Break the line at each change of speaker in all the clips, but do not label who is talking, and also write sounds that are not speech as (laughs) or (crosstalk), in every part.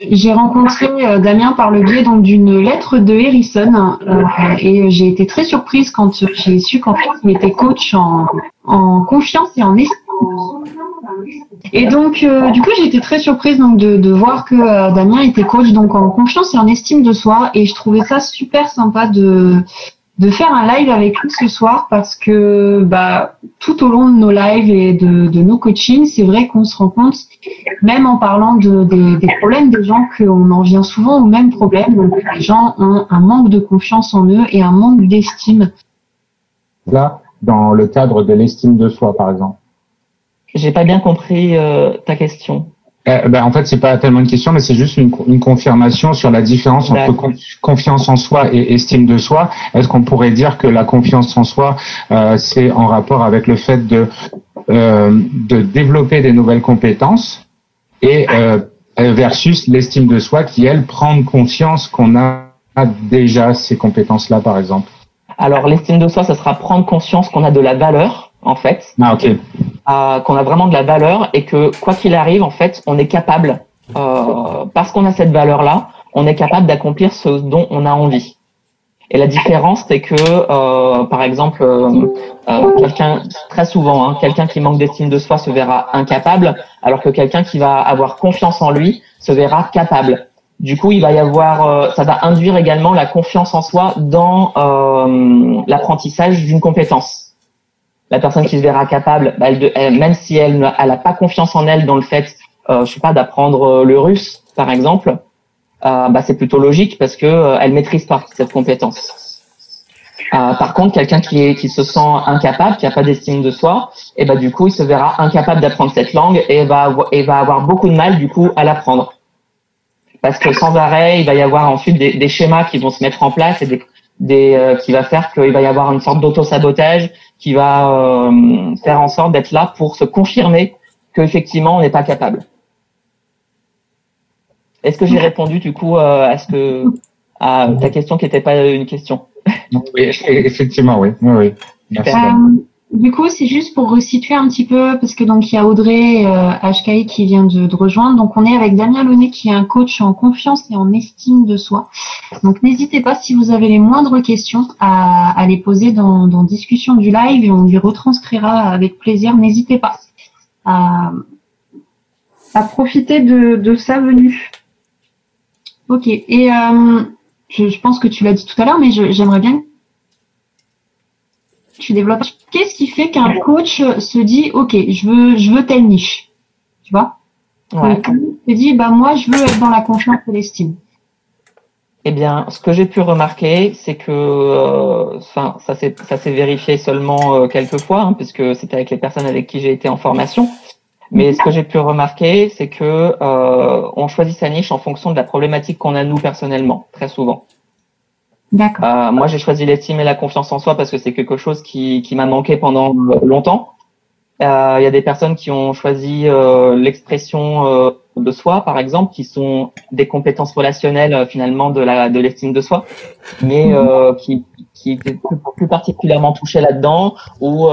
j'ai rencontré euh, Damien par le biais donc d'une lettre de Harrison euh, et j'ai été très surprise quand j'ai su qu'en fait il était coach en, en confiance et en estime. Et donc euh, du coup j'ai été très surprise donc de, de voir que Damien était coach donc en confiance et en estime de soi et je trouvais ça super sympa de de faire un live avec lui ce soir parce que bah, tout au long de nos lives et de, de nos coachings, c'est vrai qu'on se rend compte, même en parlant de, des, des problèmes des gens, qu'on en vient souvent au même problème. Donc, les gens ont un manque de confiance en eux et un manque d'estime.
Là, dans le cadre de l'estime de soi, par exemple.
J'ai pas bien compris euh, ta question.
Eh, ben, en fait, c'est pas tellement une question, mais c'est juste une, une, confirmation sur la différence entre confiance en soi et estime de soi. Est-ce qu'on pourrait dire que la confiance en soi, euh, c'est en rapport avec le fait de euh, de développer des nouvelles compétences et euh, versus l'estime de soi qui elle prend conscience qu'on a déjà ces compétences-là, par exemple?
Alors, l'estime de soi, ça sera prendre conscience qu'on a de la valeur, en fait.
Ah, ok
qu'on a vraiment de la valeur et que quoi qu'il arrive, en fait, on est capable, euh, parce qu'on a cette valeur-là, on est capable d'accomplir ce dont on a envie. Et la différence, c'est que, euh, par exemple, euh, euh quelqu'un très souvent, hein, quelqu'un qui manque d'estime de soi se verra incapable, alors que quelqu'un qui va avoir confiance en lui se verra capable. Du coup, il va y avoir, euh, ça va induire également la confiance en soi dans euh, l'apprentissage d'une compétence la personne qui se verra capable, bah, même si elle n'a pas confiance en elle dans le fait, euh, je sais pas, d'apprendre euh, le russe, par exemple, euh, bah, c'est plutôt logique parce que euh, elle maîtrise pas cette compétence. Euh, par contre, quelqu'un qui, se sent incapable, qui n'a pas d'estime de soi, et bah du coup, il se verra incapable d'apprendre cette langue et va et va avoir beaucoup de mal du coup à l'apprendre. Parce que sans arrêt, il va y avoir ensuite des, des schémas qui vont se mettre en place et des, des euh, qui va faire qu'il va y avoir une sorte d'auto-sabotage qui va euh, faire en sorte d'être là pour se confirmer qu'effectivement on n'est pas capable. Est-ce que j'ai répondu du coup euh, à ce que à ta question qui n'était pas une question?
Oui, effectivement, oui. oui,
Merci. Du coup, c'est juste pour resituer un petit peu, parce que donc il y a Audrey euh, qui vient de, de, rejoindre. Donc on est avec Damien Launay qui est un coach en confiance et en estime de soi. Donc n'hésitez pas si vous avez les moindres questions à, à les poser dans, dans, discussion du live et on lui retranscrira avec plaisir. N'hésitez pas à, à, profiter de, de, sa venue. Ok. Et euh, je, je, pense que tu l'as dit tout à l'heure, mais j'aimerais bien tu développes. Qu'est-ce qui fait qu'un coach se dit, OK, je veux, je veux telle niche? Tu vois? Ouais. se dit, bah, moi, je veux être dans la confiance et l'estime.
Eh bien, ce que j'ai pu remarquer, c'est que, euh, enfin, ça s'est ça s'est vérifié seulement euh, quelques fois, hein, puisque c'était avec les personnes avec qui j'ai été en formation. Mais ce que j'ai pu remarquer, c'est que euh, on choisit sa niche en fonction de la problématique qu'on a nous personnellement, très souvent.
D'accord.
Euh, moi, j'ai choisi l'estime et la confiance en soi parce que c'est quelque chose qui, qui m'a manqué pendant longtemps. Euh, il y a des personnes qui ont choisi euh, l'expression euh, de soi, par exemple, qui sont des compétences relationnelles euh, finalement de la de l'estime de soi, mais qui qui étaient plus, plus particulièrement touchées là-dedans, ou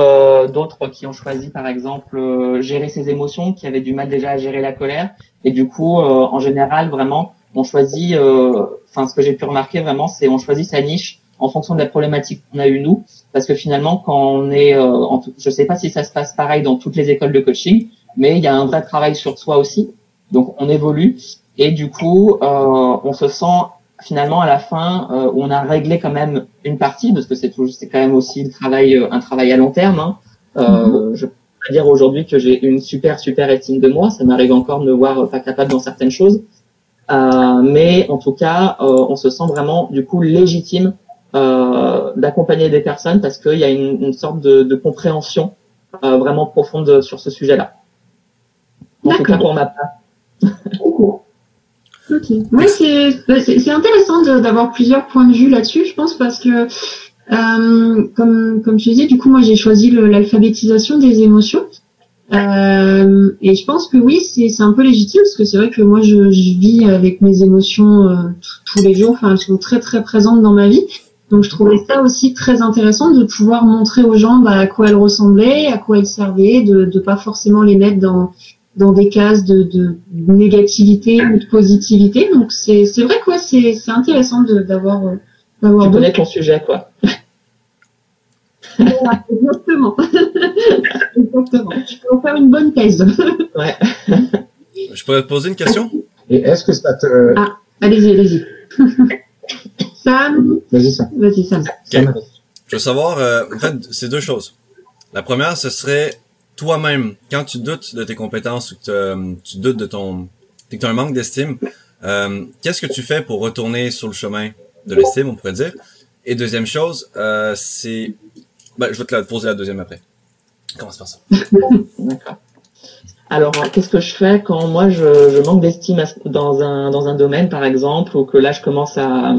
d'autres qui ont choisi, par exemple, gérer ses émotions, qui avaient du mal déjà à gérer la colère, et du coup, en général, vraiment on choisit, euh, enfin ce que j'ai pu remarquer vraiment, c'est on choisit sa niche en fonction de la problématique qu'on a eu nous, parce que finalement quand on est, euh, en tout, je sais pas si ça se passe pareil dans toutes les écoles de coaching, mais il y a un vrai travail sur soi aussi, donc on évolue et du coup euh, on se sent finalement à la fin euh, on a réglé quand même une partie parce que c'est c'est quand même aussi le travail euh, un travail à long terme. Hein. Euh, mm-hmm. Je peux dire aujourd'hui que j'ai une super super estime de moi, ça m'arrive encore de me voir pas capable dans certaines choses, mais en tout cas, euh, on se sent vraiment du coup légitime euh, d'accompagner des personnes parce qu'il y a une, une, sorte de, de compréhension vraiment profonde sur ce sujet-là. En tout cas pour ma part.
Ok. Oui, bah, c'est intéressant d'avoir plusieurs points de vue là-dessus, je pense, parce que euh, comme comme je disais, du coup, moi j'ai choisi l'alphabétisation des émotions. Euh, et je pense que oui, c'est un peu légitime parce que c'est vrai que moi je, je, vis avec mes émotions euh, tous les jours. Enfin, elles sont très très présentes dans ma vie. Donc je trouvais ça aussi très intéressant de pouvoir montrer aux gens bah, à quoi elles ressemblaient, à quoi elles servaient, de ne pas forcément les mettre dans dans des cases de, de négativité ou de positivité. Donc c'est vrai quoi, c'est intéressant d'avoir
d'avoir. Tu connais ton sujet quoi?
Exactement. exactement. Je peux en faire une bonne thèse.
ouais.
Je pourrais te poser une question?
Et est-ce que ça te.
Ah, allez-y, allez-y. Sam?
Vas-y, Sam.
Vas-y, Sam.
Je veux savoir, euh, en fait, c'est deux choses. La première, ce serait toi-même, quand tu doutes de tes compétences ou que tu doutes de ton, que tu as un manque d'estime, euh, qu'est-ce que tu fais pour retourner sur le chemin de l'estime, on pourrait dire? Et deuxième chose, euh, c'est, ben, je vais te la poser la deuxième après. Commence par ça. (laughs)
D'accord. Alors, qu'est-ce que je fais quand moi je, manque d'estime dans un, dans un domaine, par exemple, ou que là je commence à,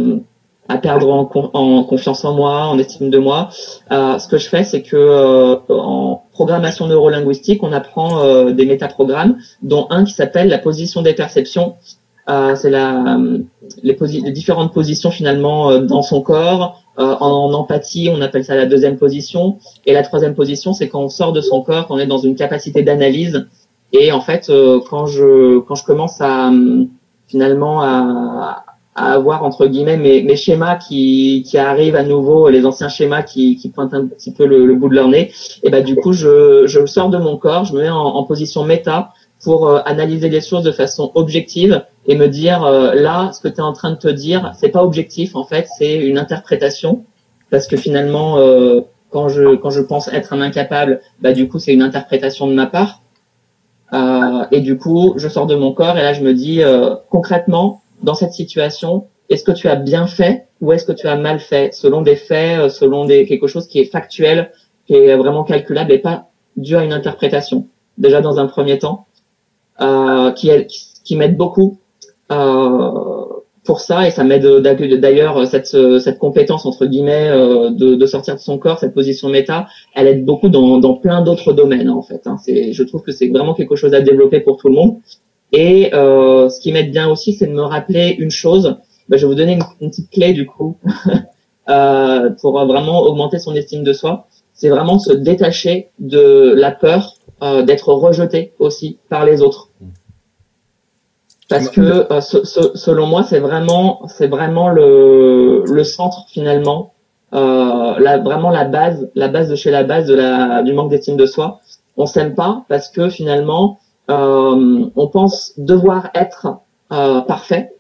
à perdre en, en, confiance en moi, en estime de moi. Euh, ce que je fais, c'est que euh, en programmation neurolinguistique, on apprend euh, des métaprogrammes, dont un qui s'appelle la position des perceptions. Euh, c'est la les, différentes positions finalement euh, dans son corps. En, en, empathie, on appelle ça la deuxième position. Et la troisième position, c'est quand on sort de son corps, quand on est dans une capacité d'analyse. Et en fait, quand je quand je commence à finalement à, à avoir entre guillemets mes, mes schémas qui, qui arrivent à nouveau, les anciens schémas qui, qui pointent un petit peu le, bout de leur nez, et ben du coup je, je sors de mon corps, je me mets en, en position méta pour euh, analyser les choses de façon objective et me dire euh, là ce que tu es en train de te dire c'est pas objectif en fait c'est une interprétation. Parce que finalement euh, quand je quand je pense être un incapable bah du coup c'est une interprétation de ma part. Et du coup je sors de mon corps et là je me dis concrètement dans cette situation, est-ce que tu as bien fait ou est-ce que tu as mal fait selon des faits, selon des, quelque chose qui est factuel, qui est vraiment calculable et pas dû à une interprétation? Déjà dans un premier temps, euh, qui, qui m'aide beaucoup euh, pour ça et ça m'aide d'ailleurs cette, cette compétence entre guillemets euh, de, de, sortir de son corps, cette position méta, elle aide beaucoup dans, dans plein d'autres domaines en fait. Hein. Je trouve que c'est vraiment quelque chose à développer pour tout le monde. Et euh, ce qui m'aide bien aussi, c'est de me rappeler une chose. Ben, je vais vous donner une, petite clé du coup (laughs) pour vraiment augmenter son estime de soi. C'est vraiment se détacher de la peur euh, d'être rejeté aussi par les autres. Parce que euh, selon moi, c'est vraiment, c'est vraiment le, le centre finalement, euh, la, vraiment la base, la base de chez la base de la, du manque d'estime de soi. On s'aime pas parce que finalement, euh, on pense devoir être euh, parfait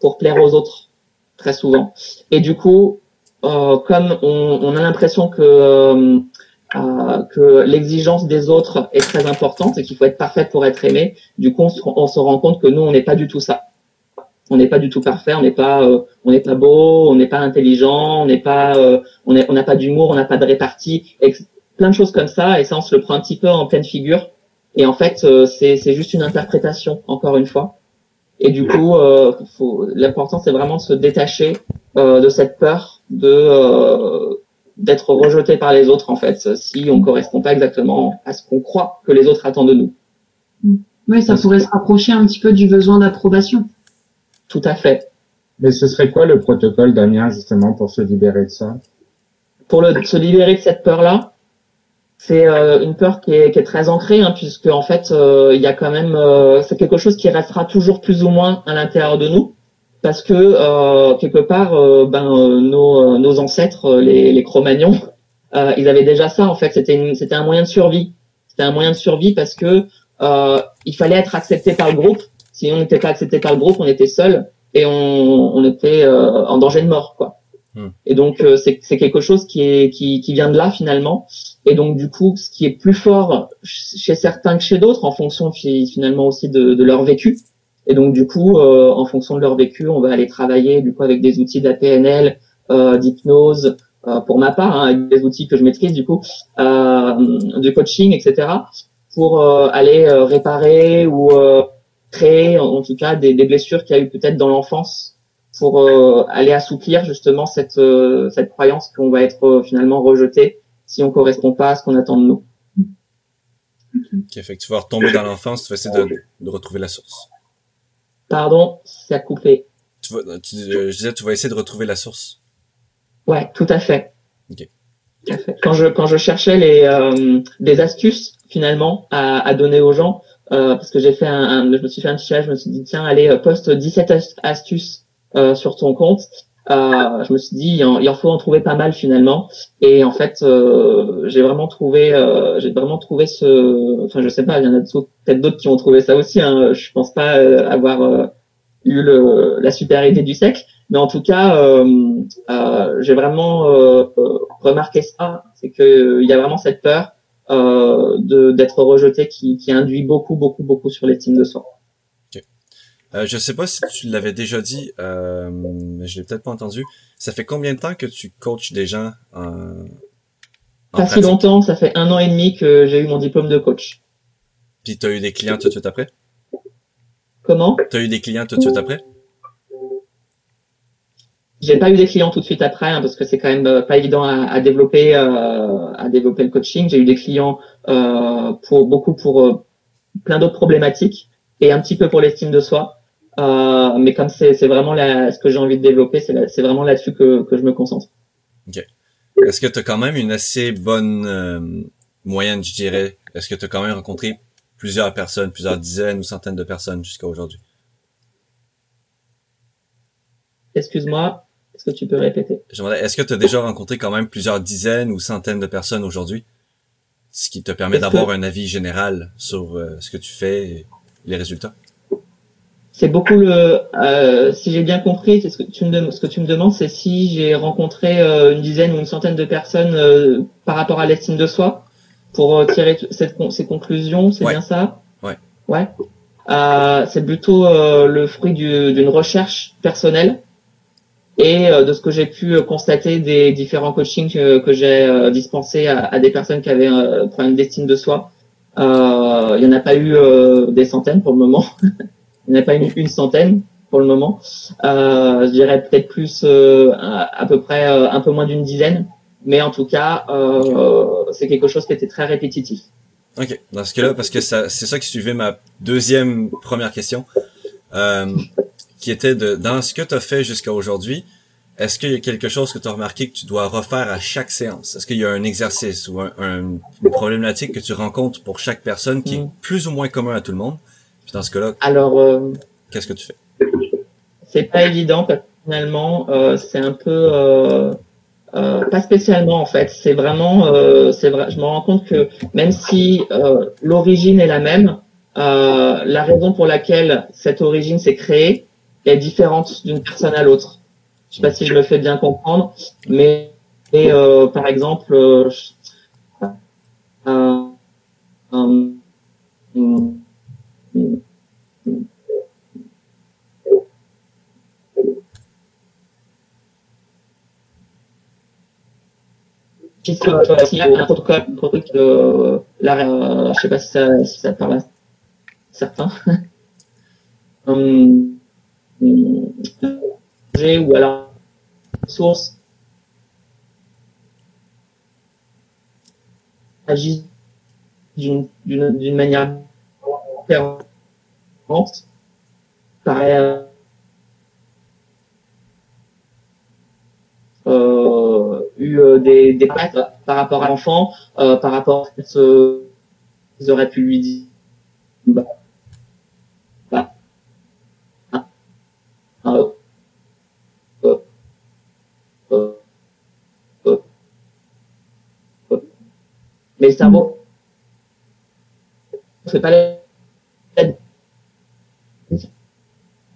pour plaire aux autres très souvent. Et du coup, euh, comme on, on, a l'impression que euh, euh, que l'exigence des autres est très importante et qu'il faut être parfait pour être aimé, du coup, on se, rend compte que nous, on n'est pas du tout ça. On n'est pas du tout parfait, on n'est pas, euh, on n'est pas beau, on n'est pas intelligent, on n'est pas, on n'a on pas d'humour, on n'a pas de répartie, plein de choses comme ça. Et ça, on se le prend un petit peu en pleine figure et en fait, euh, c'est juste une interprétation, encore une fois. Et du coup, euh, l'important, c'est vraiment de se détacher euh, de cette peur de euh, d'être rejeté par les autres, en fait, si on correspond pas exactement à ce qu'on croit que les autres attendent de nous.
Oui, ça pourrait se rapprocher un petit peu du besoin d'approbation.
Tout à fait.
Mais ce serait quoi le protocole, Damien, justement, pour se libérer de ça?
Pour le, se libérer de cette peur-là, c'est euh, une peur qui est, qui est, très ancrée, hein, puisque en fait, euh, il y a quand même, euh, c'est quelque chose qui restera toujours plus ou moins à l'intérieur de nous, parce que quelque part, ben nos, nos ancêtres, les, les Cro-Magnons, ils avaient déjà ça. En fait, c'était c'était un moyen de survie. C'était un moyen de survie parce que il fallait être accepté par le groupe. Si on n'était pas accepté par le groupe, on était seul et on, on était en danger de mort, quoi. Hmm. Et donc c'est quelque chose qui est qui, qui vient de là finalement et donc du coup, ce qui est plus fort chez certains que chez d'autres, en fonction finalement aussi de, de, leur vécu. Et donc du coup, euh, en fonction de leur vécu, on va aller travailler du coup avec des outils d'APNL, euh, d'hypnose, euh, pour ma part, hein, avec des outils que je maîtrise du coup, euh, de coaching, etc., pour euh, aller euh, réparer ou créer en, tout cas des, des blessures qu'il y a eu peut-être dans l'enfance, pour aller assouplir justement cette cette croyance qu'on va être finalement rejeté si on correspond pas à ce qu'on attend de nous.
Ok, fait que tu vas retomber dans l'enfance, tu vas essayer de, de, retrouver la source.
Pardon, ça a coupé.
Tu vas, tu, je disais, tu vas essayer de retrouver la source.
Ouais, tout à fait. Quand je quand je cherchais les euh, des astuces finalement à, à donner aux gens parce que j'ai fait un, je me suis fait un petit je me suis dit tiens allez poste 17 astuces sur ton compte euh, je me suis dit il en, faut en trouver pas mal finalement. Et en fait euh, j'ai vraiment trouvé euh, j'ai vraiment trouvé ce enfin je sais pas il y en a peut-être d'autres qui ont trouvé ça aussi hein. je pense pas euh, avoir euh, eu le, la super idée du siècle. Mais en tout cas j'ai vraiment remarqué ça. C'est que il y a vraiment cette peur de d'être rejeté qui, qui induit beaucoup beaucoup beaucoup sur l'estime de soi
euh, je sais pas si tu l'avais déjà dit, euh, mais je l'ai peut-être pas entendu. Ça fait combien de temps que tu coaches des gens en,
Pas si longtemps, ça fait un an et demi que j'ai eu mon diplôme de coach.
Puis tu as eu des clients tout de suite après?
Comment?
Tu as eu des clients tout de suite après?
J'ai pas eu des clients tout de suite après, hein, parce que c'est quand même euh, pas évident à, à développer, euh, à développer le coaching. J'ai eu des clients euh, pour beaucoup pour euh, plein d'autres problématiques et un petit peu pour l'estime de soi. Euh, mais comme c'est vraiment la, ce que j'ai envie de développer, c'est vraiment là-dessus que, que je me concentre.
Ok. Est-ce que tu as quand même une assez bonne euh, moyenne, je dirais? Est-ce que tu as quand même rencontré plusieurs personnes, plusieurs dizaines ou centaines de personnes jusqu'à aujourd'hui?
Excuse-moi, est-ce que tu peux répéter?
Est-ce que tu as déjà rencontré quand même plusieurs dizaines ou centaines de personnes aujourd'hui? Ce qui te permet d'avoir un avis général sur euh, ce que tu fais et les résultats?
C'est beaucoup le. Euh, si j'ai bien compris, ce que tu me ce que tu me demandes, c'est si j'ai rencontré euh, une dizaine ou une centaine de personnes euh, par rapport à l'estime de soi pour tirer cette, ces conclusions. C'est bien ça?
Ouais.
Ouais. c'est plutôt le fruit d'une recherche personnelle et de ce que j'ai pu constater des différents coachings que, que j'ai dispensés à, à, des personnes qui avaient un problème d'estime de soi. Il y en a pas eu des centaines pour le moment. (laughs) Il n'y en a pas une, une, centaine pour le moment. Euh, je dirais peut-être plus euh, à, peu près euh, un peu moins d'une dizaine. Mais en tout cas, euh, c'est quelque chose qui était très répétitif.
Ok, dans ce cas-là, parce que ça, c'est ça qui suivait ma deuxième première question, euh, qui était de dans ce que tu as fait jusqu'à aujourd'hui, est-ce qu'il y a quelque chose que tu as remarqué que tu dois refaire à chaque séance? Est-ce qu'il y a un exercice ou un, une problématique que tu rencontres pour chaque personne qui est mm. plus ou moins commun à tout le monde? Dans ce cas-là,
alors euh,
qu'est-ce que tu fais?
C'est pas évident parce que finalement, euh, c'est un peu euh, euh, pas spécialement en fait. C'est vraiment, euh, c'est vrai. Je me rends compte que même si euh, l'origine est la même, la raison pour laquelle cette origine s'est créée est différente d'une personne à l'autre. Je sais pas si je me fais bien comprendre, mais et, par exemple, puisque il y a un protocole, un protocole euh, la, euh, je sais pas si ça, si ça parle à certains. (laughs) hum, ou alors source agit d'une d'une manière différente paraît euh, eu euh, des, des par rapport à l'enfant, euh, par rapport à ce qu'ils auraient pu lui dire. Bah, bah, ah, euh, euh, euh, euh, mais cerveau c'est pas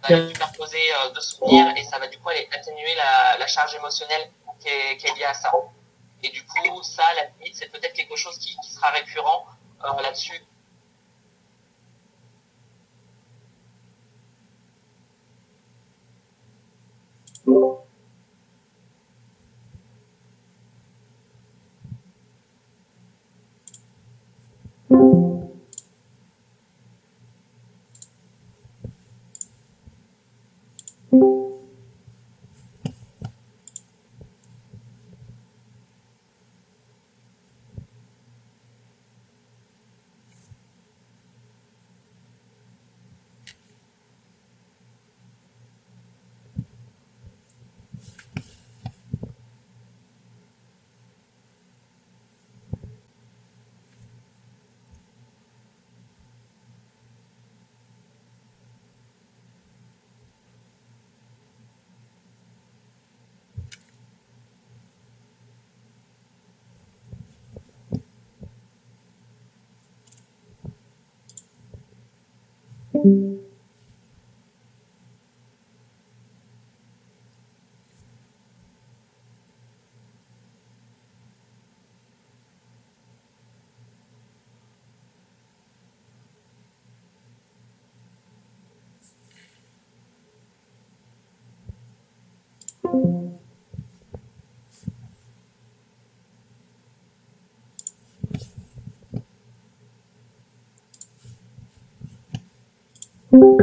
superposer euh, de souvenirs et ça va du coup atténuer la, la charge émotionnelle qui est, à ça. Et du coup, ça, la limite, c'est peut-être quelque chose qui, sera récurrent euh, là-dessus.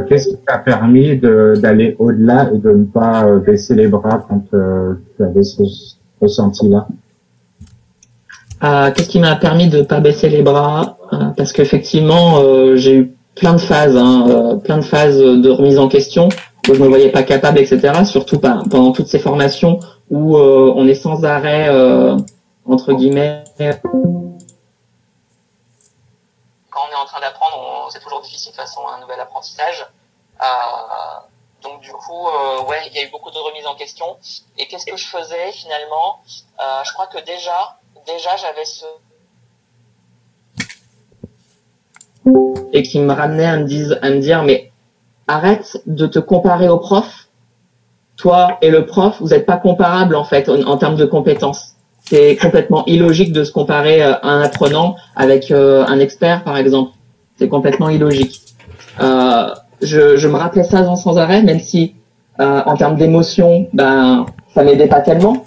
Qu'est-ce qui t'a permis d'aller au-delà et de ne pas euh, baisser les bras quand euh, tu avais ce ressenti-là
euh, Qu'est-ce qui m'a permis de ne pas baisser les bras? Parce qu'effectivement, j'ai eu plein de phases, hein, plein de phases de remise en question je me voyais pas capable, etc. Surtout pendant toutes ces formations où on est sans arrêt entre guillemets quand on est en train d'apprendre, c'est toujours difficile de façon un nouvel apprentissage. Euh, donc du coup, euh, ouais, il y a eu beaucoup de remises en question. Et qu'est-ce que je faisais finalement? Euh, Je crois que déjà, déjà j'avais ce et qui me ramenait à me, dire, à me dire mais arrête de te comparer au prof. Toi et le prof, vous n'êtes pas comparables en fait en termes de compétences c'est complètement illogique de se comparer euh, un apprenant avec euh, un expert, par exemple. C'est complètement illogique. Euh, je, je, me rappelais ça sans arrêt, même si euh, en termes d'émotion, ben ça m'aidait pas tellement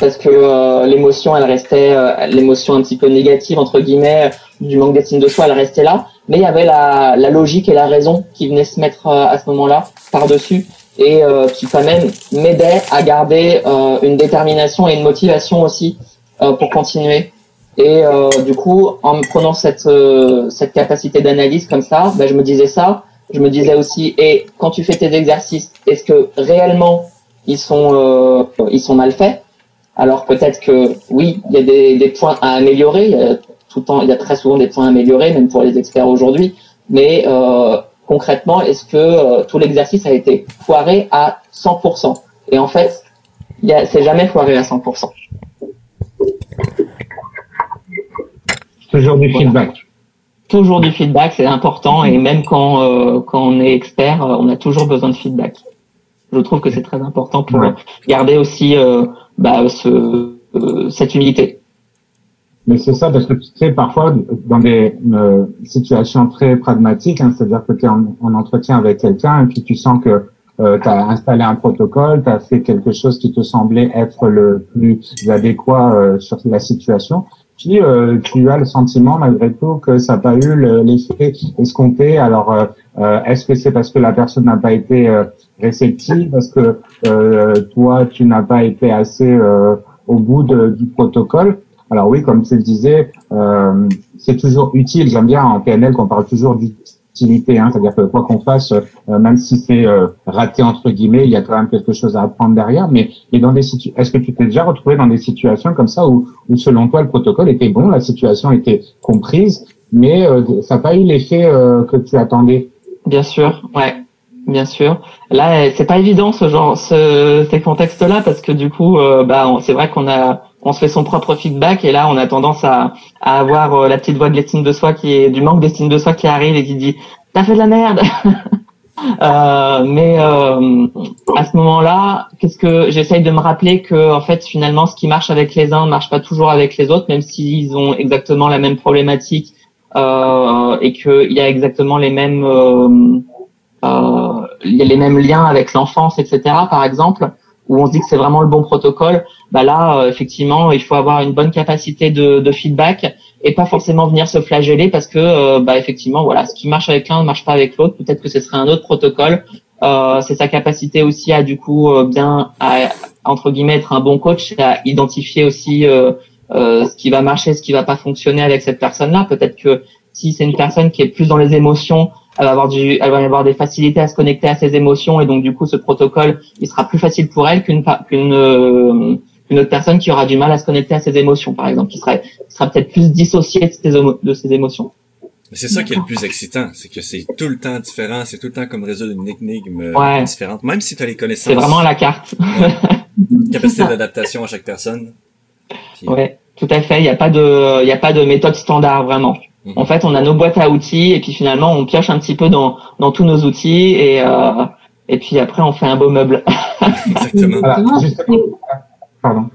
parce que l'émotion, elle restait l'émotion un petit peu négative entre guillemets du manque d'estime de soi, elle restait là. Mais il y avait la, la logique et la raison qui venaient se mettre à ce moment-là par dessus et euh, qui quand même m'aidait à garder euh, une détermination et une motivation aussi euh, pour continuer. Et euh, du coup, en me prenant cette cette capacité d'analyse comme ça, ben, je me disais ça. Je me disais aussi, et quand tu fais tes exercices, est-ce que réellement ils sont ils sont mal faits? Alors peut-être que oui, il y a des, des points à améliorer. Tout le temps, il y a très souvent des points à améliorer, même pour les experts aujourd'hui. Mais euh, concrètement, est-ce que euh, tout l'exercice a été foiré à 100% Et en fait, c'est jamais foiré à 100%.
Toujours du feedback.
Toujours du feedback, c'est important et même quand euh, quand on est expert, on a toujours besoin de feedback. Je trouve que c'est très important pour garder aussi bah, ce, cette humilité.
Mais c'est ça, parce que tu sais, parfois, dans des euh, situations très pragmatiques, hein, c'est-à-dire que tu es en, entretien avec quelqu'un et puis tu sens que euh, tu as installé un protocole, tu as fait quelque chose qui te semblait être le plus adéquat euh, sur la situation, puis euh, tu as le sentiment malgré tout que ça n'a pas eu l'effet escompté. Alors, est-ce que c'est parce que la personne n'a pas été réceptive, parce que toi, tu n'as pas été assez au bout de, du protocole? Alors oui, comme tu le disais, euh, c'est toujours utile. J'aime bien en PNL qu'on parle toujours d'utilité, hein, c'est-à-dire que quoi qu'on fasse, euh, même si c'est euh, raté entre guillemets, il y a quand même quelque chose à apprendre derrière. Mais et dans est-ce que tu t'es déjà retrouvé dans des situations comme ça où, où selon toi le protocole était bon, la situation était comprise, mais ça n'a pas eu l'effet que tu attendais?
Bien sûr, ouais. Bien sûr. Là, c'est pas évident ce genre, ce, ces contextes-là, parce que du coup, bah, c'est vrai qu'on a, on se fait son propre feedback et là on a tendance à, avoir euh, la petite voix de l'estime de soi qui est du manque d'estime de soi qui arrive et qui dit t'as fait de la merde. (laughs) Euh, mais euh, à ce moment-là qu'est-ce que j'essaye de me rappeler que en fait finalement ce qui marche avec les uns ne marche pas toujours avec les autres même s'ils ont exactement la même problématique et qu'il y a exactement les mêmes liens avec l'enfance etc par exemple où on se dit que c'est vraiment le bon protocole, bah là, euh, effectivement, il faut avoir une bonne capacité de, de, feedback et pas forcément venir se flageller parce que, euh, bah, effectivement, voilà, ce qui marche avec l'un ne marche pas avec l'autre. Peut-être que ce serait un autre protocole. Euh, c'est sa capacité aussi à, du coup, euh, bien, à, entre guillemets, être un bon coach, à identifier aussi ce qui va marcher, ce qui va pas fonctionner avec cette personne-là. Peut-être que si c'est une personne qui est plus dans les émotions, elle va avoir du, elle va avoir des facilités à se connecter à ses émotions et donc du coup ce protocole il sera plus facile pour elle qu'une qu'une euh, qu'une autre personne qui aura du mal à se connecter à ses émotions par exemple qui serait qui sera peut-être plus dissociée de ses, de ses émotions.
C'est ça qui est le plus excitant, c'est que c'est tout le temps différent, c'est tout le temps comme résoudre une énigme euh, différente, même si tu as les connaissances.
C'est vraiment la carte.
Capacité d'adaptation à chaque personne.
Ouais, tout à fait. Il n'y a pas de, il y a pas de méthode standard vraiment. En fait, on a nos boîtes à outils et puis finalement, on pioche un petit peu dans, dans tous nos outils et, euh, et puis après, on fait un beau meuble. (laughs)
Exactement.
Pardon.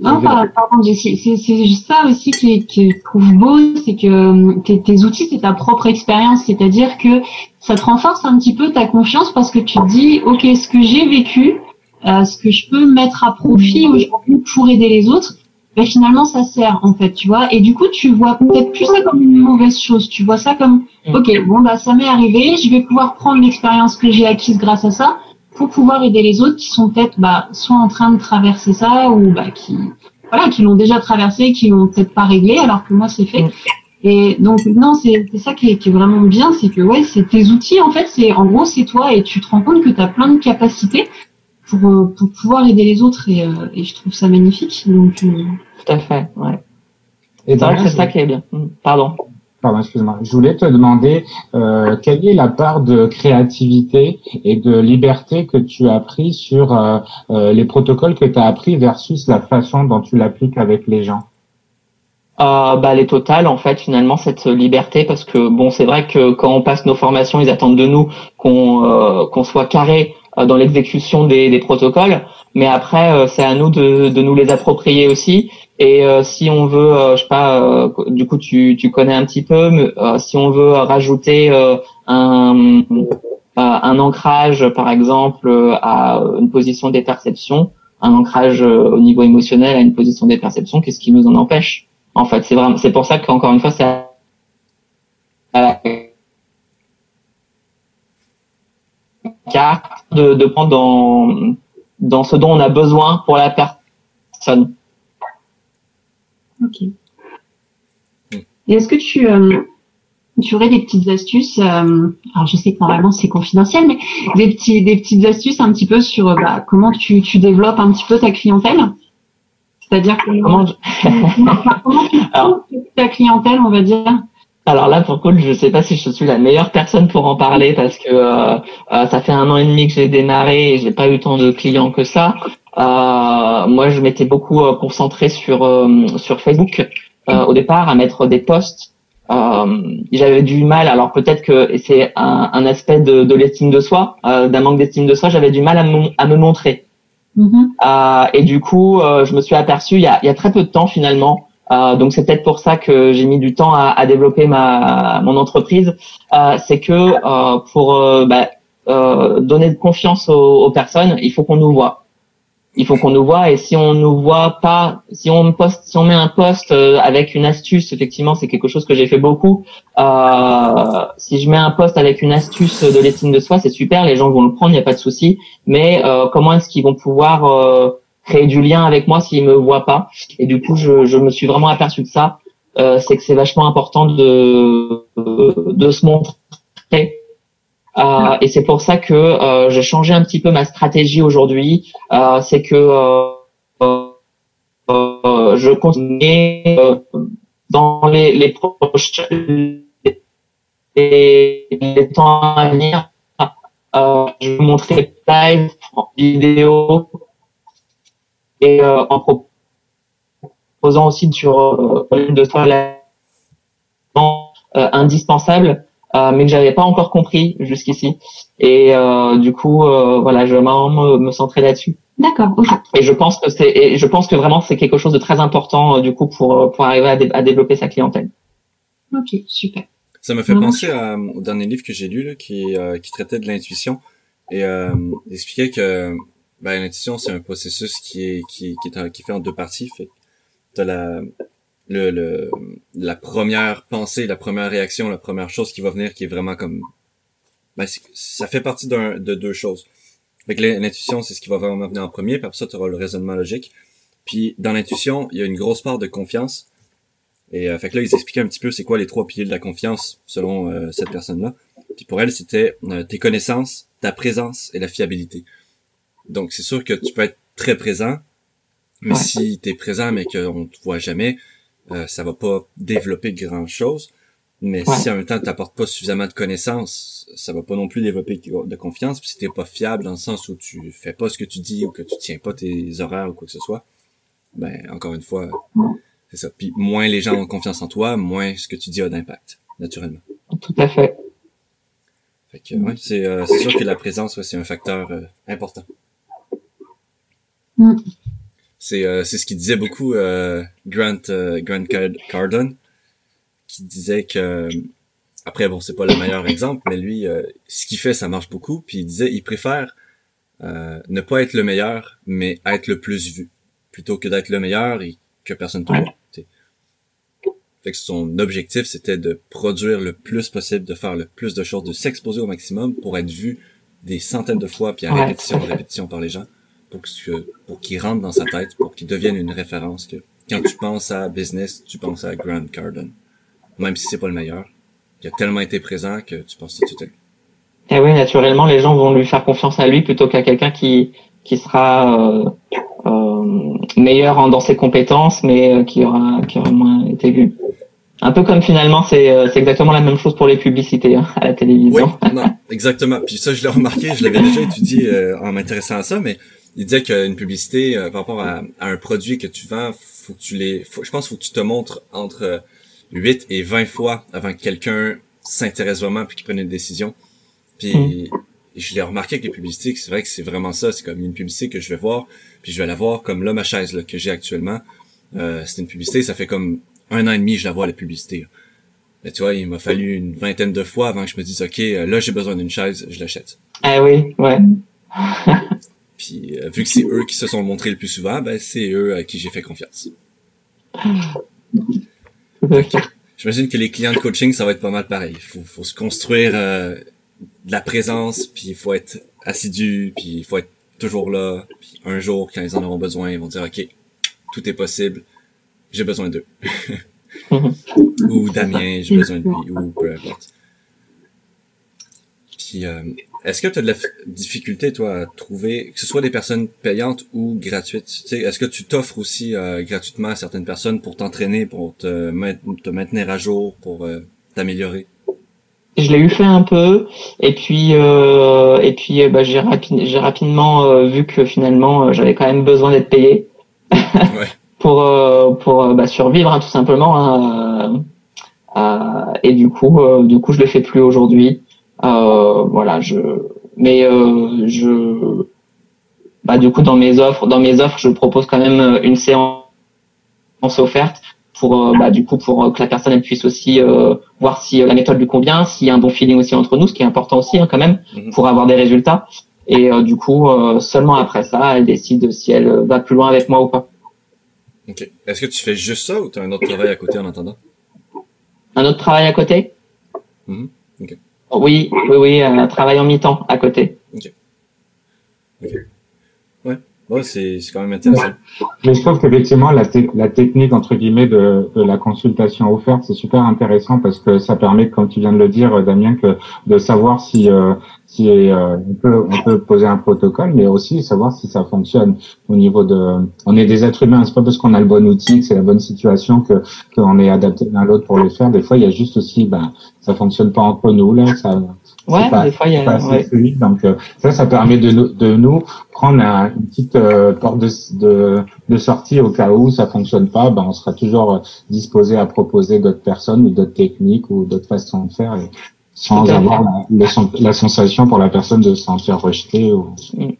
Non, pardon, c'est juste ça aussi qui, qui je trouve beau, c'est que euh, tes, tes outils, c'est ta propre expérience, c'est-à-dire que ça te renforce un petit peu ta confiance parce que tu te dis, ok, ce que j'ai vécu, ce que je peux mettre à profit aujourd'hui pour aider les autres, ben finalement ça sert en fait, tu vois. Et du coup, tu vois peut-être plus ça comme une mauvaise chose. Tu vois ça comme, mm. ok, bon bah ça m'est arrivé, je vais pouvoir prendre l'expérience que j'ai acquise grâce à ça pour pouvoir aider les autres qui sont peut-être bah, soit en train de traverser ça ou bah, qui voilà qui l'ont déjà traversé, qui l'ont peut-être pas réglé alors que moi c'est fait. Mm. Et donc non, c'est ça qui est, qui est, vraiment bien, c'est que ouais, c'est tes outils en fait, c'est en gros c'est toi et tu te rends compte que tu as plein de capacités pour, euh, pour pouvoir aider les autres et, euh, et je trouve ça magnifique. Donc euh,
tout à fait, ouais. Et c'est vrai que c'est ça qui est bien. Mm. Pardon.
Pardon, excuse-moi. Je voulais te demander euh, quelle est la part de créativité et de liberté que tu as pris sur euh, euh, les protocoles que tu as appris versus la façon dont tu l'appliques avec les gens?
Euh, bah, les totales en fait finalement cette liberté parce que bon c'est vrai que quand on passe nos formations ils attendent de nous qu'on euh, qu'on soit carré dans l'exécution des, des protocoles. Mais après c'est à nous de, de nous les approprier aussi. Et euh, si on veut, euh, je sais pas, euh, du coup tu, tu connais un petit peu, mais, si on veut rajouter un, un ancrage, par exemple, à une position des perceptions, un ancrage au niveau émotionnel à une position des perceptions, qu'est-ce qui nous en empêche? En fait, c'est vraiment, c'est pour ça qu'encore une fois, c'est à carte de, de prendre dans dans ce dont on a besoin pour la personne.
Ok. Et est-ce que tu, euh, tu aurais des petites astuces euh, Alors je sais que normalement c'est confidentiel, mais des petits, des petites astuces un petit peu sur euh, bah, comment tu, tu développes un petit peu ta clientèle? C'est-à-dire comment, (laughs) comment, tu alors, ta clientèle, on va dire?
Alors là, pour coup, je sais pas si je suis la meilleure personne pour en parler parce que euh, ça fait un an et demi que j'ai démarré et j'ai pas eu tant de clients que ça. Euh, moi, je m'étais beaucoup euh, concentré sur euh, sur Facebook au départ à mettre des posts. j'avais du mal. Alors peut-être que c'est un, un, aspect de, de l'estime de soi, d'un manque d'estime de soi. J'avais du mal à me, à me montrer. Mm-hmm. et du coup, je me suis aperçu il y a, il y a très peu de temps finalement. Donc c'est peut-être pour ça que j'ai mis du temps à, à développer ma mon entreprise. c'est que pour bah, donner de confiance aux, aux personnes, il faut qu'on nous voit il faut qu'on nous voit et si on nous voit pas, si on poste, si on met un post euh, avec une astuce, effectivement, c'est quelque chose que j'ai fait beaucoup. Euh, si je mets un post avec une astuce de l'estime de soi, c'est super, les gens vont le prendre, il n'y a pas de souci. Mais euh, comment est-ce qu'ils vont pouvoir euh, créer du lien avec moi s'ils me voient pas Et du coup, je, je, me suis vraiment aperçu de ça. c'est que c'est vachement important de de se montrer euh, et c'est pour ça que euh, j'ai changé un petit peu ma stratégie aujourd'hui. Euh, c'est que je continue dans les, les prochains les, temps à venir. je vais montrer live, vidéo et en proposant aussi sur une de euh, indispensable euh, mais que j'avais pas encore compris jusqu'ici. Et euh, du coup, euh, voilà, je vais vraiment me, me centrer là-dessus.
D'accord.
Et je pense que c'est, et je pense que vraiment c'est quelque chose de très important du coup pour pour arriver à, à développer sa clientèle.
Ok, super.
Ça me fait penser au dernier livre que j'ai lu là, qui qui traitait de l'intuition et euh, expliquait que ben, l'intuition c'est un processus qui est qui qui est, qui fait en deux parties. Fait t'as la le, le, la première pensée, la première réaction, la première chose qui va venir, qui est vraiment comme, ben, ça fait partie d'un, de deux choses. Avec l'intuition, c'est ce qui va vraiment venir en premier, puis après ça, tu le raisonnement logique. Puis dans l'intuition, il y a une grosse part de confiance. Et euh, fait que là, ils expliquaient un petit peu c'est quoi les trois piliers de la confiance selon euh, cette personne-là. Puis pour elle, c'était euh, tes connaissances, ta présence et la fiabilité. Donc c'est sûr que tu peux être très présent, mais si tu es présent mais qu'on te voit jamais, euh, ça va pas développer grand chose. Mais si en même temps tu n'apportes pas suffisamment de connaissances, ça va pas non plus développer de confiance. Puis si t'es pas fiable dans le sens où tu fais pas ce que tu dis ou que tu tiens pas tes horaires ou quoi que ce soit, ben encore une fois, c'est ça. Puis moins les gens ont confiance en toi, moins ce que tu dis a d'impact, naturellement.
Tout à fait.
Fait que ouais, c'est euh, sûr que la présence, c'est un facteur euh, important. Mm. C'est euh, c'est ce qu'il disait beaucoup euh, Grant euh, Grant Cardone qui disait que après bon c'est pas le meilleur exemple mais lui ce qu'il fait ça marche beaucoup puis il disait il préfère euh, ne pas être le meilleur, mais être le plus vu, plutôt que d'être le meilleur et que personne te voit. Fait que son objectif, c'était de produire le plus possible, de faire le plus de choses, de s'exposer au maximum pour être vu des centaines de fois, puis à répétition, répétition par les gens, pour que pour qu'il rentre dans sa tête, pour qu'il devienne une référence. Que quand tu penses à business, tu penses à Grant Cardone, même si c'est pas le meilleur. Il a tellement été présent que tu penses tout de suite.
Et oui, naturellement, les gens vont lui faire confiance à lui plutôt qu'à quelqu'un qui qui sera euh, euh, meilleur en, dans ses compétences, mais euh, qui aura qui aura moins été vu. Un peu comme finalement, c'est euh, c'est exactement la même chose pour les publicités hein, à la télévision.
Oui, non, exactement. Puis ça, je l'ai remarqué, je l'avais déjà étudié en m'intéressant à ça, mais il disait qu'une publicité par rapport à, à, un produit que tu vends, faut que tu les, faut, je pense, faut que tu te montres entre 8 et 20 fois avant que quelqu'un s'intéresse vraiment puis qu'il prenne une décision. Puis mm. je l'ai remarqué avec les publicités, c'est vrai que c'est vraiment ça. C'est comme une publicité que je vais voir, puis je vais la voir comme là ma chaise là, que j'ai actuellement. Euh, c'est une publicité, ça fait comme un an et demi que je la vois la publicité. Mais tu vois, il m'a fallu une vingtaine de fois avant que je me dise ok, euh, là j'ai besoin d'une chaise, je l'achète.
Ah oui, ouais. (laughs)
puis euh, vu que c'est eux qui se sont montrés le plus souvent, ben c'est eux à qui j'ai fait confiance. J'imagine que les clients de coaching, ça va être pas mal pareil. Il faut, faut se construire euh, de la présence, puis il faut être assidu, puis il faut être toujours là. Puis un jour, quand ils en auront besoin, ils vont dire, OK, tout est possible, j'ai besoin d'eux. (laughs) ou Damien, j'ai besoin de lui, ou peu importe. Puis, euh, est-ce que tu as de la difficulté, toi, à trouver, que ce soit des personnes payantes ou gratuites? Est-ce que tu t'offres aussi euh, gratuitement à certaines personnes pour t'entraîner, pour te, te, maintenir à jour, pour euh, t'améliorer?
Je l'ai eu fait un peu, et puis euh, et puis bah, j'ai j'ai rapidement vu que finalement j'avais quand même besoin d'être payé (laughs) ouais. pour pour bah, survivre hein, tout simplement. Hein, et du coup du coup je le fais plus aujourd'hui. Euh, voilà, je, mais euh, je, bah du coup dans mes offres, dans mes offres, je propose quand même euh, une séance offerte pour bah, du coup pour que la personne elle puisse aussi voir si la méthode lui convient, s'il y a un bon feeling aussi entre nous, ce qui est important aussi hein, quand même mhm. pour avoir des résultats. Et du coup seulement après ça, elle décide si elle va plus loin avec moi ou pas.
Ok. Est-ce que tu fais juste ça ou tu as un autre travail à côté en attendant?
Un autre travail à côté?
Mhm. Ok.
Oui, oui, oui, un travail en mi-temps à côté.
Ouais. C'est quand même intéressant.
Mais je trouve qu'effectivement, la, la technique, entre guillemets, de, de la consultation offerte, c'est super intéressant parce que ça permet, comme tu viens de le dire, Damien, que de savoir si, euh, si euh, on, peut, on peut poser un protocole, mais aussi savoir si ça fonctionne au niveau de... On est des êtres humains, c'est pas parce qu'on a le bon outil, que c'est la bonne situation, que qu'on est adapté l'un à l'autre pour le faire. Des fois, il y a juste aussi, ben, ça fonctionne pas entre nous, là, ça
Ouais, des fois, il y a.
Ouais. donc euh, ça, ça permet de nous, de nous prendre une petite euh, porte de, de, de, sortie au cas où ça fonctionne pas. Ben, on sera toujours euh, disposé à proposer d'autres personnes ou d'autres techniques ou d'autres façons de faire, sans avoir la, la, sensation pour la personne de s'en faire rejeter ou,
mm.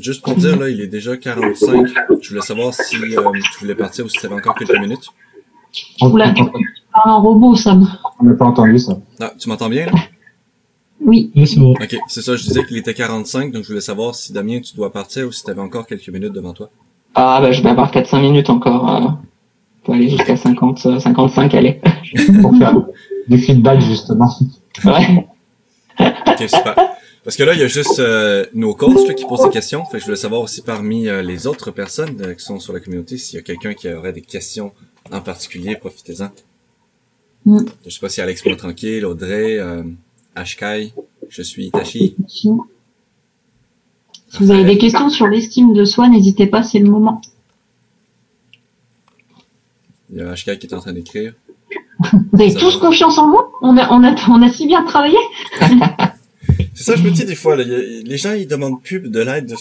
Juste pour dire, là, il est déjà 45. Je voulais savoir si tu voulais partir ou si tu avais encore quelques minutes
un robot, Sam.
On n'a pas entendu ça.
Ah, tu m'entends bien, là?
Oui.
Oui, c'est bon.
Ok, c'est ça, je disais qu'il était 45, donc je voulais savoir si Damien, tu dois partir ou si tu avais encore quelques minutes devant toi.
Ah, bah, je vais avoir 4-5 minutes encore. Euh, pour aller jusqu'à 50, 55, euh, allez. (laughs)
pour faire du feedback, justement.
Ouais.
ok, super. Parce que là, il y a juste euh, nos coachs qui posent des questions. Fait que je voulais savoir aussi parmi les autres personnes qui sont sur la communauté s'il y a quelqu'un qui aurait des questions en particulier, profitez-en. Mm. Je sais pas si Alex Tranquille, Audrey, euh, Ashkai, je suis Itachi.
Si vous avez des questions sur l'estime de soi, n'hésitez pas, c'est le moment.
Il y a Ashkai qui est en train d'écrire.
Vous avez tous confiance en moi on a, on, a, on a si bien travaillé (laughs)
C'est ça, je me dis des fois, les gens ils demandent plus de l'aide.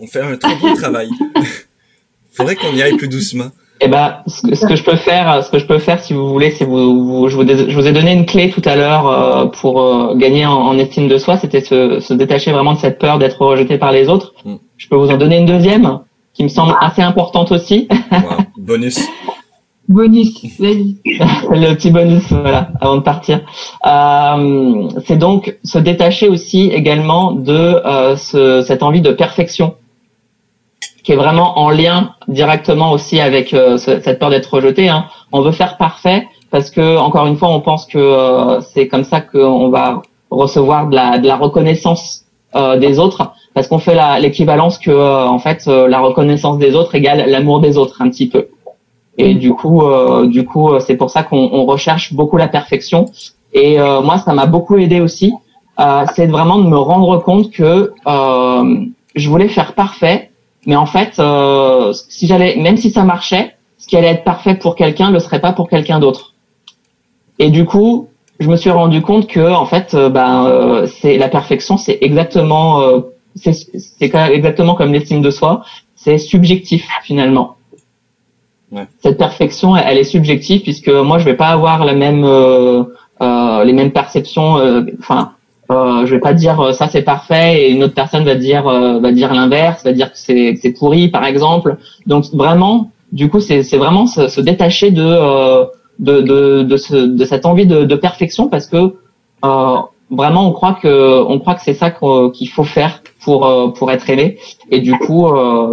On fait un très bon travail. (laughs) Faudrait qu'on y aille plus doucement.
Eh ben, ce que, je peux faire, ce que je peux faire, si vous voulez, c'est vous, je, vous, je vous ai donné une clé tout à l'heure euh, pour euh, gagner en, estime de soi. C'était se, se, détacher vraiment de cette peur d'être rejeté par les autres. Mm. Je peux vous en donner une deuxième qui me semble assez importante aussi.
Bonus.
Bonus, vas-y. (laughs)
le petit bonus, voilà, avant de partir. Euh, c'est donc se détacher aussi également de euh, ce, cette envie de perfection, qui est vraiment en lien directement aussi avec euh, cette peur d'être rejeté. Hein. On veut faire parfait parce que encore une fois, on pense que euh, c'est comme ça qu'on va recevoir de la, de la reconnaissance euh, des autres, parce qu'on fait l'équivalence que en fait la reconnaissance des autres égale l'amour des autres un petit peu. Et du coup, euh, du coup, euh, c'est pour ça qu'on recherche beaucoup la perfection. Et euh, moi, ça m'a beaucoup aidé aussi. c'est vraiment de me rendre compte que je voulais faire parfait, mais en fait, si j'allais, même si ça marchait, ce qui allait être parfait pour quelqu'un ne le serait pas pour quelqu'un d'autre. Et du coup, je me suis rendu compte que en fait, ben, c'est la perfection, c'est exactement, c'est exactement comme l'estime de soi, c'est subjectif finalement. Cette perfection, elle, est subjective puisque moi, je vais pas avoir la même, euh, euh, les mêmes perceptions. Euh, enfin, euh, je vais pas dire ça c'est parfait et une autre personne va dire va dire l'inverse, va dire que c'est c'est pourri par exemple. Donc vraiment, du coup, c'est c'est vraiment se, détacher de de de de, ce, de cette envie de, de perfection parce que vraiment on croit que on croit que c'est ça qu'il faut faire pour pour être aimé et du coup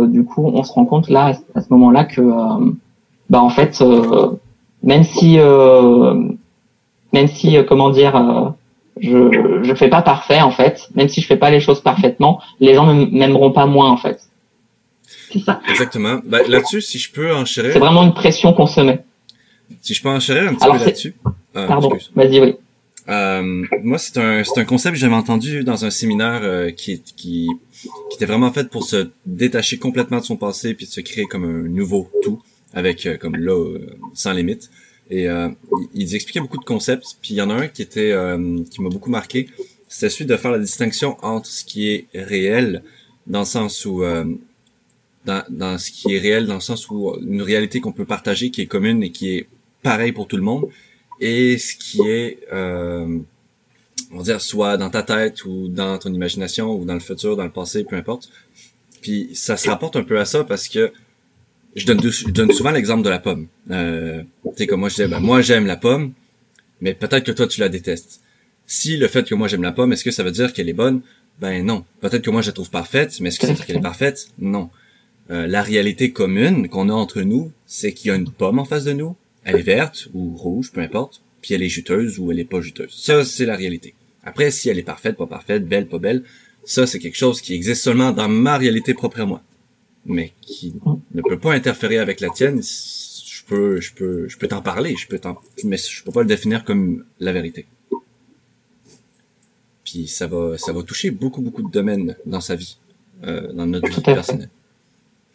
du coup on se rend compte là à ce moment-là que bah en fait, euh, même si, euh, même si, euh, comment dire, je je fais pas parfait en fait, même si je fais pas les choses parfaitement, les gens m'aimeront pas moins en fait.
C'est ça. Exactement. Bah, là-dessus, si je peux enchérir.
C'est vraiment une pression qu'on se met.
Si je peux enchérir un petit peu là-dessus.
Pardon. Vas-y, oui.
Euh, moi, c'est un, c'est un concept que j'avais entendu dans un séminaire qui, qui, qui était vraiment fait pour se détacher complètement de son passé puis de se créer comme un nouveau tout avec euh, comme là euh, sans limite. Et euh, ils expliquaient beaucoup de concepts. Puis il y en a un qui était qui m'a beaucoup marqué. C'était celui de faire la distinction entre ce qui est réel dans le sens où dans, dans ce qui est réel, dans le sens où une réalité qu'on peut partager, qui est commune et qui est pareil pour tout le monde, et ce qui est, euh, on va dire, soit dans ta tête ou dans ton imagination ou dans le futur, dans le passé, peu importe. Puis ça se rapporte un peu à ça parce que je donne, je donne souvent l'exemple de la pomme. Euh, tu sais, comme moi je disais, ben, moi j'aime la pomme, mais peut-être que toi tu la détestes. Si le fait que moi j'aime la pomme, est-ce que ça veut dire qu'elle est bonne? Ben non. Peut-être que moi je la trouve parfaite, mais est-ce que ça veut dire qu'elle est parfaite? Non. Euh, la réalité commune qu'on a entre nous, c'est qu'il y a une pomme en face de nous, elle est verte ou rouge, peu importe, puis elle est juteuse ou elle est pas juteuse. Ça, c'est la réalité. Après, si elle est parfaite, pas parfaite, belle, pas belle, ça, c'est quelque chose qui existe seulement dans ma réalité propre à moi mais qui ne peut pas interférer avec la tienne, je peux, je peux, je peux t'en parler, je peux t'en, mais je peux pas le définir comme la vérité. Puis ça va, ça va toucher beaucoup, beaucoup de domaines dans sa vie, euh, dans notre vie personnelle.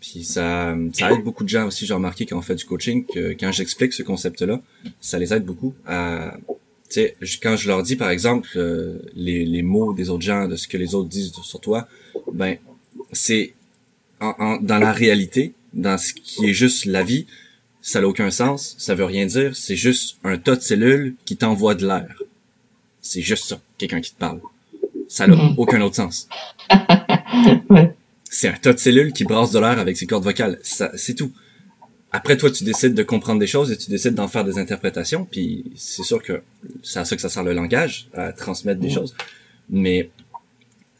Puis ça, ça aide beaucoup de gens aussi. J'ai remarqué quand on fait du coaching que quand j'explique ce concept-là, ça les aide beaucoup à, tu sais, quand je leur dis par exemple euh, les, les mots des autres gens, de ce que les autres disent sur toi, ben c'est dans la réalité, dans ce qui est juste la vie, ça n'a aucun sens, ça veut rien dire, c'est juste un tas de cellules qui t'envoie de l'air. C'est juste ça, quelqu'un qui te parle. Ça n'a mm-hmm. aucun autre sens. (laughs) C'est un tas de cellules qui brassent de l'air avec ses cordes vocales. Ça, c'est tout. Après, toi, tu décides de comprendre des choses et tu décides d'en faire des interprétations, puis c'est sûr que c'est à ça que ça sert le langage, à transmettre des mm-hmm. choses. Mais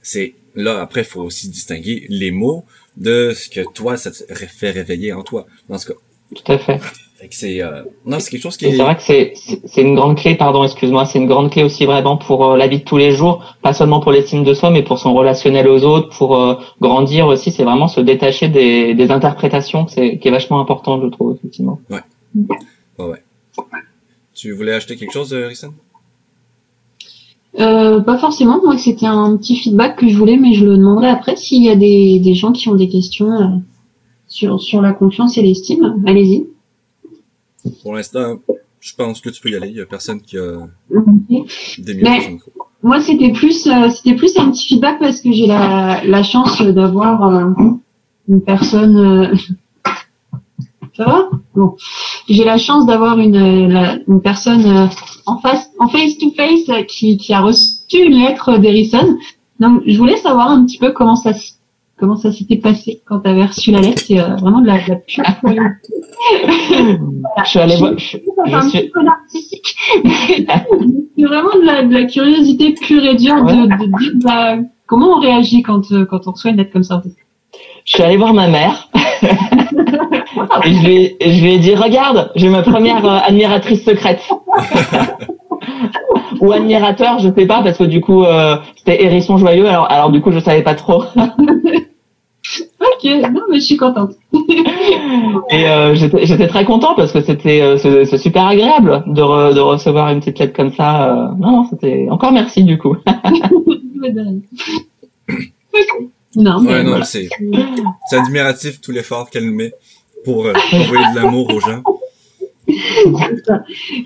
c'est là, après, il faut aussi distinguer les mots de ce que toi, ça te fait réveiller en toi, dans ce cas.
Tout à fait.
Fait que c'est euh... non, c'est quelque chose qui est.
C'est vrai que c'est c'est une grande clé, pardon, excuse-moi, c'est une grande clé aussi vraiment pour euh, la vie de tous les jours, pas seulement pour l'estime de soi, mais pour son relationnel aux autres, pour euh, grandir aussi. C'est vraiment se détacher des, des interprétations, c'est qui est vachement important, je trouve effectivement.
Ouais. Ouais. ouais. Tu voulais acheter quelque chose, euh, Rissane
euh, pas forcément. Moi, c'était un petit feedback que je voulais, mais je le demanderai après s'il y a des, des gens qui ont des questions euh, sur, sur la confiance et l'estime. Allez-y.
Pour l'instant, je pense que tu peux y aller. Il y a personne qui a
des minutes Moi, c'était plus, euh, c'était plus un petit feedback parce que j'ai la, la chance d'avoir une personne ça va Bon. J'ai la chance d'avoir une, une personne euh, en face, en face to face, qui, qui a reçu une lettre d'Erison. Donc, je voulais savoir un petit peu comment ça, comment ça s'était passé quand tu avais reçu la lettre. C'est euh, vraiment de la, de la pure (laughs)
Je suis allée voir. Je,
je suis... (laughs) c'est vraiment de la, de la, curiosité pure et dure de, de dire bah, comment on réagit quand, euh, quand on reçoit une lettre comme ça.
Je suis allée voir ma mère. (laughs) et je lui, je lui ai dit, regarde, j'ai ma première euh, admiratrice secrète. (laughs) Ou admirateur, je sais pas, parce que du coup, euh, c'était hérisson joyeux, alors, alors du coup, je savais pas trop. (laughs)
ok, non, mais je suis contente. (laughs)
et euh, j'étais très content parce que c'était euh, c'est super agréable de, re, de recevoir une petite lettre comme ça. Euh, non, c'était encore merci du coup.
non, mais ouais, non, c'est admiratif tout l'effort qu'elle met pour euh, envoyer de l'amour aux gens. (laughs)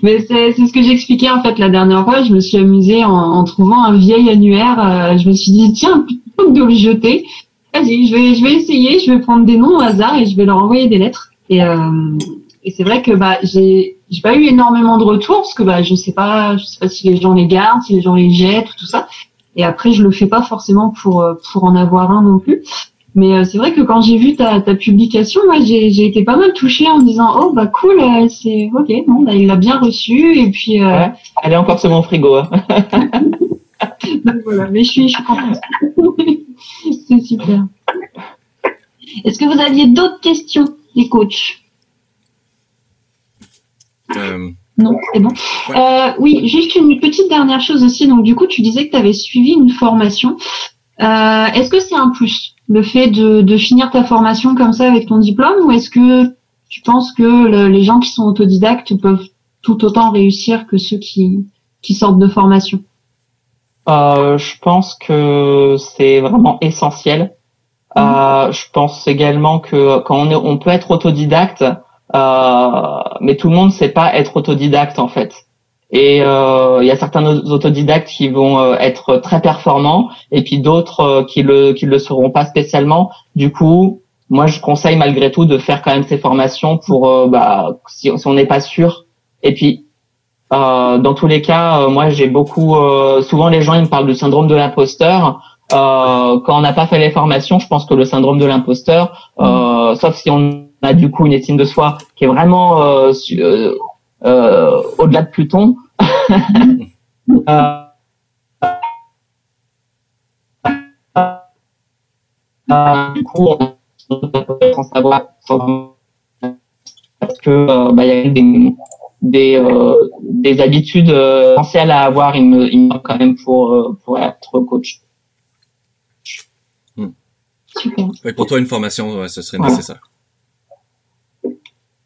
Mais c'est ce que j'expliquais en fait la dernière fois. Je me suis amusée en, en trouvant un vieil annuaire. Euh, je me suis dit tiens plutôt que de le jeter, vas-y je vais je vais essayer. Je vais prendre des noms au hasard et je vais leur envoyer des lettres. Et, euh, et c'est vrai que bah j'ai j'ai pas eu énormément de retours parce que bah je sais pas je sais pas si les gens les gardent, si les gens les jettent ou tout ça. Et après je le fais pas forcément pour euh, pour en avoir un non plus. Mais euh, c'est vrai que quand j'ai vu ta, ta publication, moi j'ai été pas mal touchée en me disant oh bah cool, euh, c'est ok, bon bah, il l'a bien reçu et puis. Euh...
elle est encore sur mon frigo. Hein. (laughs)
Donc voilà, mais je suis, je suis contente. (laughs) c'est super. Est-ce que vous aviez d'autres questions, les coachs? Euh... Non, c'est bon. Euh, oui, juste une petite dernière chose aussi. Donc du coup, tu disais que tu avais suivi une formation. Euh, est-ce que c'est un plus? Le fait de, de, finir ta formation comme ça avec ton diplôme ou est-ce que tu penses que les gens qui sont autodidactes peuvent tout autant réussir que ceux qui, qui sortent de formation?
Euh, Je pense que c'est vraiment essentiel. Mmh. Euh, je pense également que quand on, est, on peut être autodidacte, euh, mais tout le monde ne sait pas être autodidacte en fait. Et euh, il y a certains autodidactes qui vont euh, être très performants et puis d'autres euh, qui le qui le seront pas spécialement. Du coup, moi je conseille malgré tout de faire quand même ces formations pour bah si, si on n'est pas sûr. Et puis dans tous les cas, moi j'ai beaucoup souvent les gens ils me parlent du syndrome de l'imposteur. quand on n'a pas fait les formations, je pense que le syndrome de l'imposteur, sauf si on a du coup une estime de soi qui est vraiment euh, au-delà de Pluton. euh, (laughs) euh, du coup, on peut savoir parce que euh, bah, y a des des, euh, des habitudes euh, essentielles à avoir il me, il me quand même pour euh, pour être coach.
Hmm. Super. pour toi, une formation, ouais, ce serait nécessaire.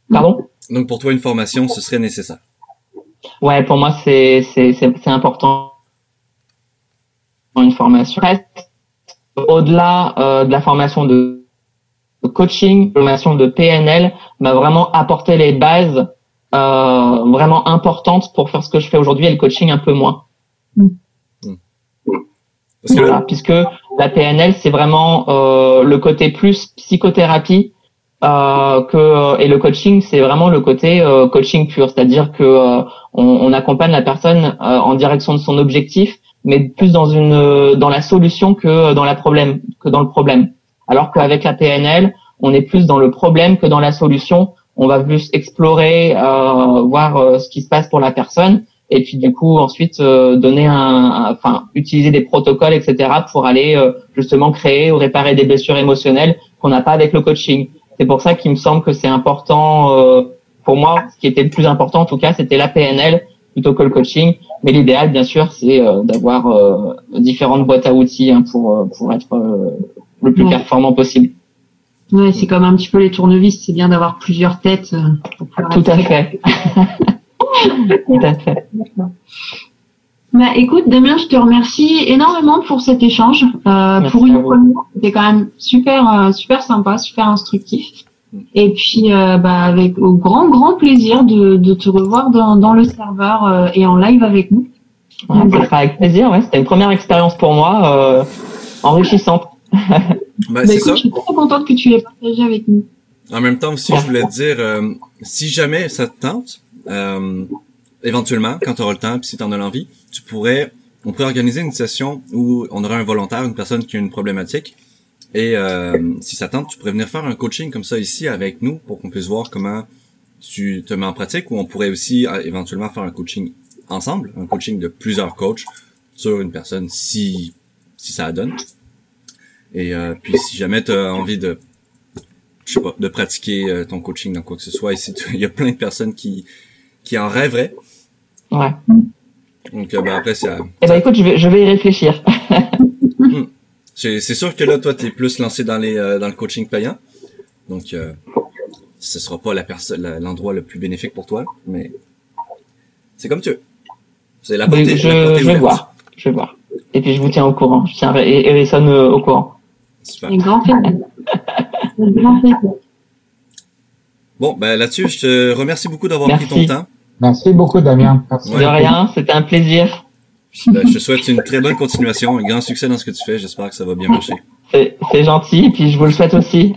Pardon?
Donc pour toi, une formation, ce serait nécessaire.
Ouais, pour moi, c'est c'est important une formation. Au-delà euh, de la formation de coaching, la formation de PNL m'a vraiment apporté les bases euh, vraiment importantes pour faire ce que je fais aujourd'hui et le coaching un peu moins. Mm. Voilà, puisque la PNL, c'est vraiment euh, le côté plus psychothérapie euh, que euh, et le coaching c'est vraiment le côté euh, coaching pur, c'est-à-dire que euh, on, on, accompagne la personne en direction de son objectif, mais plus dans une dans la solution que dans la problème que dans le problème. Alors qu'avec la PNL, on est plus dans le problème que dans la solution. On va plus explorer, voir ce qui se passe pour la personne, et puis du coup ensuite donner un, enfin utiliser des protocoles, etc. pour aller justement créer ou réparer des blessures émotionnelles qu'on n'a pas avec le coaching. C'est pour ça qu'il me semble que c'est important euh, pour moi. Ce qui était le plus important en tout cas, c'était la PNL plutôt que le coaching. Mais l'idéal, bien sûr, c'est euh, d'avoir euh, différentes boîtes à outils hein, pour pour être le plus performant possible.
Ouais, c'est comme un petit peu les tournevis. C'est bien d'avoir plusieurs têtes.
Pour (laughs) Tout à fait. Tout à fait.
Bah, écoute, Damien, je te remercie énormément pour cet échange. Euh, pour une première, c'était quand même super, euh, super sympa, super instructif. Et puis, euh, bah, avec au grand, grand plaisir de, de te revoir dans, dans le serveur euh, et en live avec nous.
Ouais, Donc, avec plaisir, ouais. C'était une première expérience pour moi, euh, enrichissante. (laughs)
bah, bah écoute, ça.
Je suis très contente que tu l'aies partagé avec nous.
En même temps aussi, je voulais te dire, si jamais ça te tente, éventuellement, quand tu auras le temps, puis si tu en as l'envie, tu pourrais, on pourrait organiser une session où on aurait un volontaire, une personne qui a une problématique, Et euh, si ça tente, tu pourrais venir faire un coaching comme ça ici avec nous pour qu'on puisse voir comment tu te mets en pratique ou on pourrait aussi euh, éventuellement faire un coaching ensemble, un coaching de plusieurs coachs sur une personne si si ça donne. Et euh, puis si jamais tu as envie de je sais pas, de pratiquer euh, ton coaching dans quoi que ce soit, ici (laughs) il y a plein de personnes qui qui en rêveraient.
Ouais.
Donc ben, après c'est
Eh ben écoute, je vais je vais y réfléchir. (laughs) (laughs)
Hmm. C'est sûr que là toi tu es plus lancé dans les dans le coaching payant. Donc euh, ce sera pas l'endroit le plus bénéfique pour toi, mais c'est comme tu veux.
C'est la portée, je, je vais voir. Je vais voir. Et puis je vous tiens au courant. Je tiens Erison euh, au courant.
Super. grand (laughs)
Bon, ben là-dessus, je te remercie beaucoup d'avoir pris ton temps.
Merci beaucoup, Damien. Merci.
De rien, c'était un plaisir.
Ben, je te souhaite une très bonne continuation, un grand succès dans ce que tu fais. J'espère que ça va bien marcher.
C'est gentil, et puis je vous le souhaite aussi.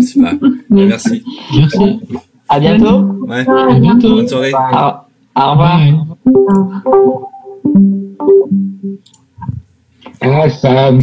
Super. Ben, merci.
Merci. À bientôt.
Ouais.
À bientôt.
Bonne soirée.
Au, au revoir.
Ah, Sam.